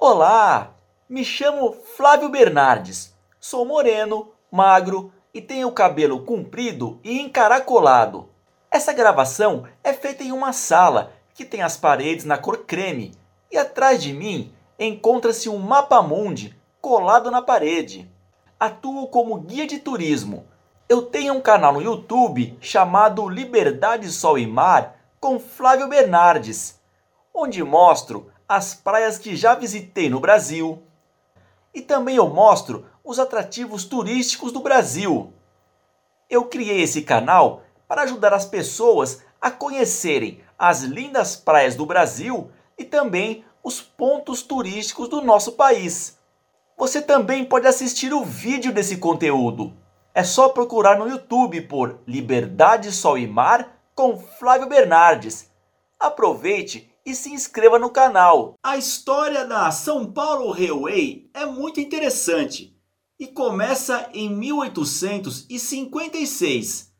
Olá, me chamo Flávio Bernardes. Sou moreno, magro e tenho o cabelo comprido e encaracolado. Essa gravação é feita em uma sala que tem as paredes na cor creme e atrás de mim encontra-se um mapa mundi colado na parede. Atuo como guia de turismo. Eu tenho um canal no YouTube chamado Liberdade Sol e Mar com Flávio Bernardes, onde mostro as praias que já visitei no Brasil. E também eu mostro os atrativos turísticos do Brasil. Eu criei esse canal para ajudar as pessoas a conhecerem as lindas praias do Brasil e também os pontos turísticos do nosso país. Você também pode assistir o vídeo desse conteúdo. É só procurar no YouTube por Liberdade, Sol e Mar com Flávio Bernardes. Aproveite e se inscreva no canal. A história da São Paulo Railway é muito interessante e começa em 1856,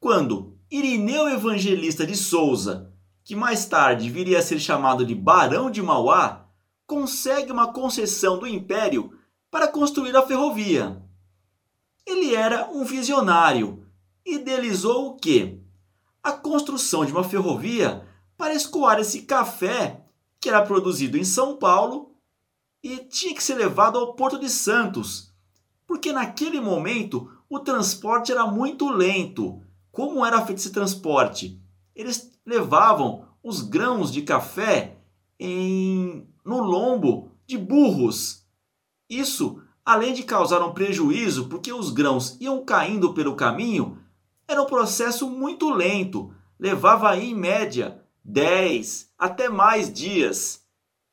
quando Irineu Evangelista de Souza, que mais tarde viria a ser chamado de Barão de Mauá, consegue uma concessão do Império para construir a ferrovia. Ele era um visionário, idealizou o quê? A construção de uma ferrovia para escoar esse café que era produzido em São Paulo e tinha que ser levado ao Porto de Santos, porque naquele momento o transporte era muito lento. Como era feito esse transporte? Eles levavam os grãos de café em, no lombo de burros. Isso, além de causar um prejuízo, porque os grãos iam caindo pelo caminho, era um processo muito lento. Levava em média 10 até mais dias.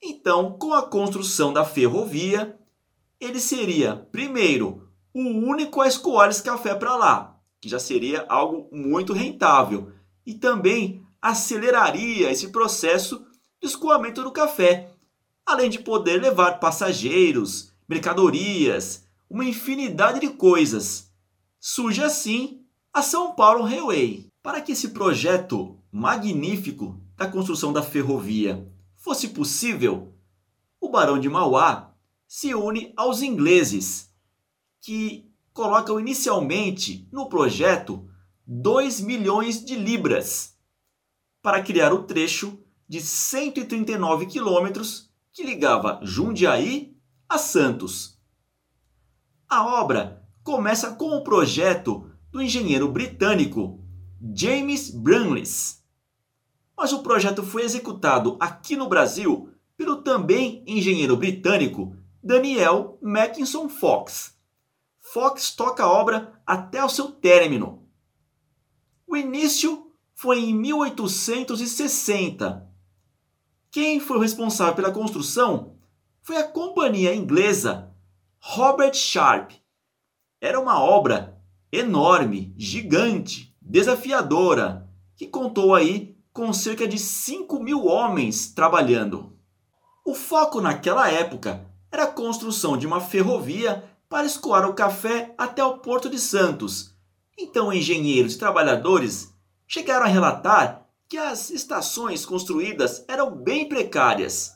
Então, com a construção da ferrovia, ele seria, primeiro, o único a escoar esse café para lá, que já seria algo muito rentável, e também aceleraria esse processo de escoamento do café, além de poder levar passageiros, mercadorias, uma infinidade de coisas. Surge assim a São Paulo Railway. Para que esse projeto magnífico da construção da ferrovia fosse possível, o Barão de Mauá se une aos ingleses, que colocam inicialmente no projeto 2 milhões de libras para criar o trecho de 139 quilômetros que ligava Jundiaí a Santos. A obra começa com o projeto do engenheiro britânico James Brumleys. Mas o projeto foi executado aqui no Brasil pelo também engenheiro britânico Daniel Mackinson Fox. Fox toca a obra até o seu término. O início foi em 1860. Quem foi o responsável pela construção foi a companhia inglesa Robert Sharp. Era uma obra enorme, gigante, desafiadora, que contou aí com cerca de 5 mil homens trabalhando. O foco naquela época era a construção de uma ferrovia para escoar o café até o Porto de Santos. Então, engenheiros e trabalhadores chegaram a relatar que as estações construídas eram bem precárias.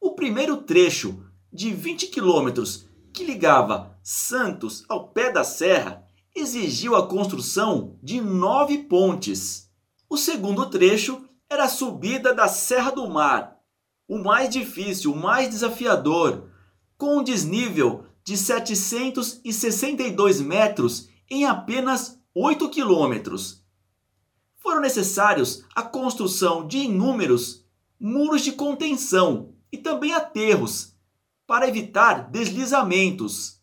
O primeiro trecho, de 20 quilômetros, que ligava Santos ao pé da serra, exigiu a construção de nove pontes. O segundo trecho era a subida da Serra do Mar, o mais difícil, o mais desafiador, com um desnível de 762 metros em apenas 8 quilômetros. Foram necessários a construção de inúmeros muros de contenção e também aterros para evitar deslizamentos.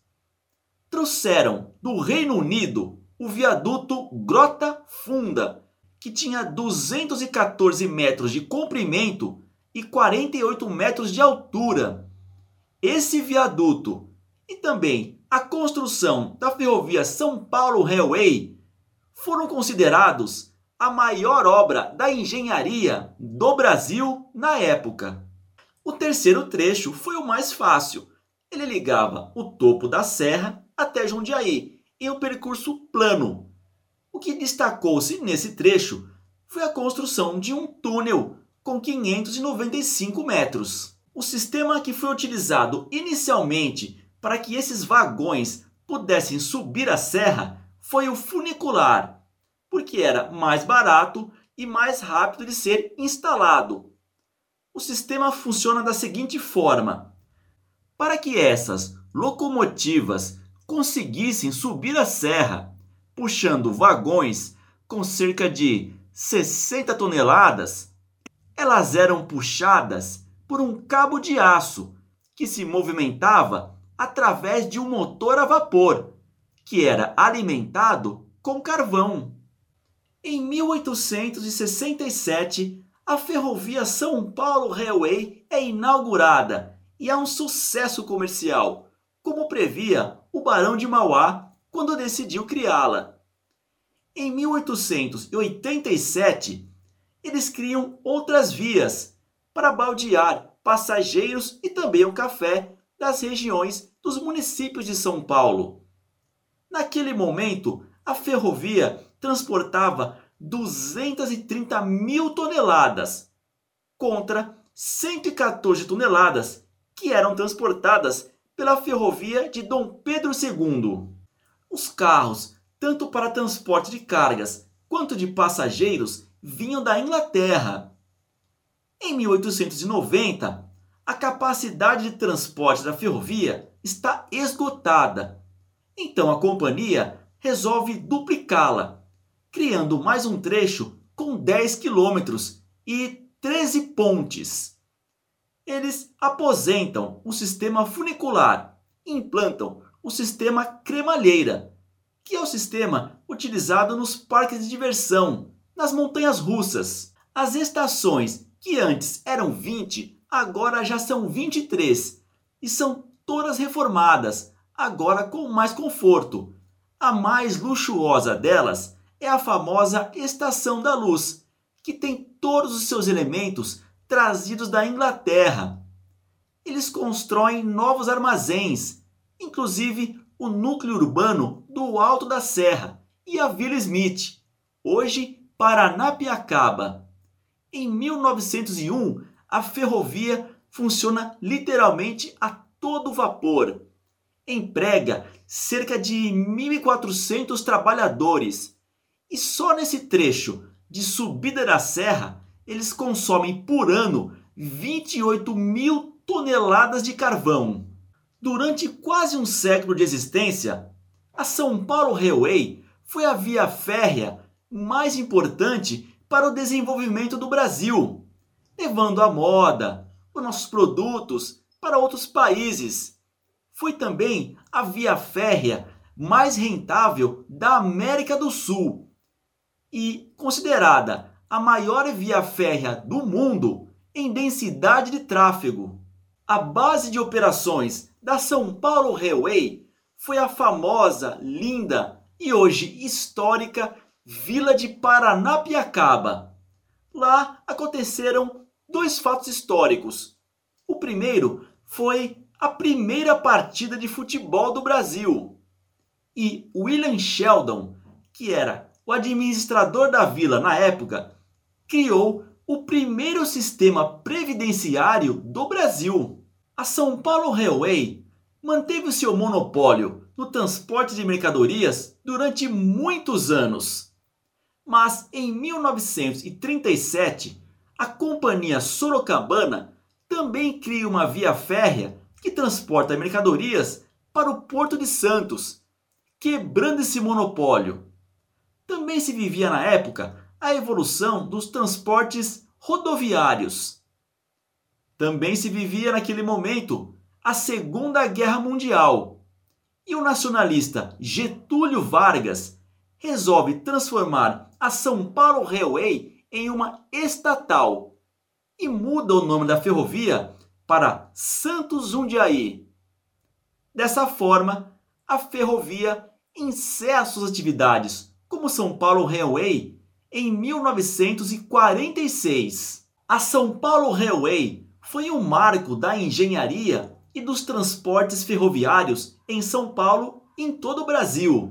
Trouxeram do Reino Unido o viaduto Grota Funda, que tinha 214 metros de comprimento e 48 metros de altura. Esse viaduto e também a construção da ferrovia São Paulo Railway foram considerados a maior obra da engenharia do Brasil na época. O terceiro trecho foi o mais fácil. Ele ligava o topo da serra até Jundiaí em um percurso plano. O que destacou-se nesse trecho foi a construção de um túnel com 595 metros. O sistema que foi utilizado inicialmente para que esses vagões pudessem subir a serra foi o funicular, porque era mais barato e mais rápido de ser instalado. O sistema funciona da seguinte forma: para que essas locomotivas conseguissem subir a serra, puxando vagões com cerca de 60 toneladas, elas eram puxadas por um cabo de aço que se movimentava através de um motor a vapor, que era alimentado com carvão. Em 1867, a ferrovia São Paulo Railway é inaugurada e é um sucesso comercial, como previa o Barão de Mauá quando decidiu criá-la. Em 1887, eles criam outras vias para baldear passageiros e também o café das regiões dos municípios de São Paulo. Naquele momento, a ferrovia transportava 230 mil toneladas contra 114 toneladas que eram transportadas pela ferrovia de Dom Pedro II. Os carros, tanto para transporte de cargas quanto de passageiros, vinham da Inglaterra. Em 1890, a capacidade de transporte da ferrovia está esgotada. Então a companhia resolve duplicá-la, criando mais um trecho com 10 quilômetros e 13 pontes. Eles aposentam o sistema funicular implantam o sistema cremalheira, que é o sistema utilizado nos parques de diversão, nas montanhas russas. As estações, que antes eram 20, agora já são 23 e são todas reformadas, agora com mais conforto. A mais luxuosa delas é a famosa Estação da Luz, que tem todos os seus elementos trazidos da Inglaterra. Eles constroem novos armazéns, inclusive o núcleo urbano do Alto da Serra e a Vila Smith, hoje Paranapiacaba. Em 1901, a ferrovia funciona literalmente a todo vapor. Emprega cerca de 1.400 trabalhadores e só nesse trecho de subida da serra eles consomem por ano 28 mil toneladas de carvão. Durante quase um século de existência, a São Paulo Railway foi a via férrea mais importante para o desenvolvimento do Brasil levando a moda, os nossos produtos para outros países. Foi também a via férrea mais rentável da América do Sul e considerada a maior via férrea do mundo em densidade de tráfego. A base de operações da São Paulo Railway foi a famosa, linda e hoje histórica Vila de Paranapiacaba. Lá aconteceram dois fatos históricos. O primeiro foi a primeira partida de futebol do Brasil. E William Sheldon, que era o administrador da vila na época, criou o primeiro sistema previdenciário do Brasil. A São Paulo Railway manteve o seu monopólio no transporte de mercadorias durante muitos anos. Mas em 1937, a companhia Sorocabana também cria uma via férrea que transporta mercadorias para o Porto de Santos, quebrando esse monopólio. Também se vivia na época a evolução dos transportes rodoviários. Também se vivia naquele momento a Segunda Guerra Mundial. E o nacionalista Getúlio Vargas resolve transformar a São Paulo Railway em uma estatal e muda o nome da ferrovia para Santos Jundiaí. Dessa forma, a ferrovia encerra suas atividades como São Paulo Railway em 1946. A São Paulo Railway foi um marco da engenharia e dos transportes ferroviários em São Paulo e em todo o Brasil.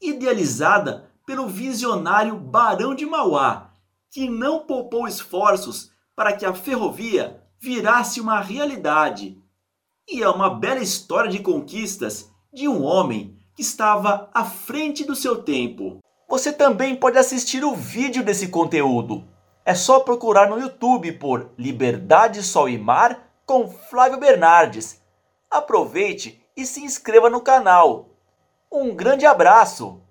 Idealizada pelo visionário Barão de Mauá, que não poupou esforços para que a ferrovia virasse uma realidade. E é uma bela história de conquistas de um homem que estava à frente do seu tempo. Você também pode assistir o vídeo desse conteúdo. É só procurar no YouTube por Liberdade, Sol e Mar com Flávio Bernardes. Aproveite e se inscreva no canal. Um grande abraço!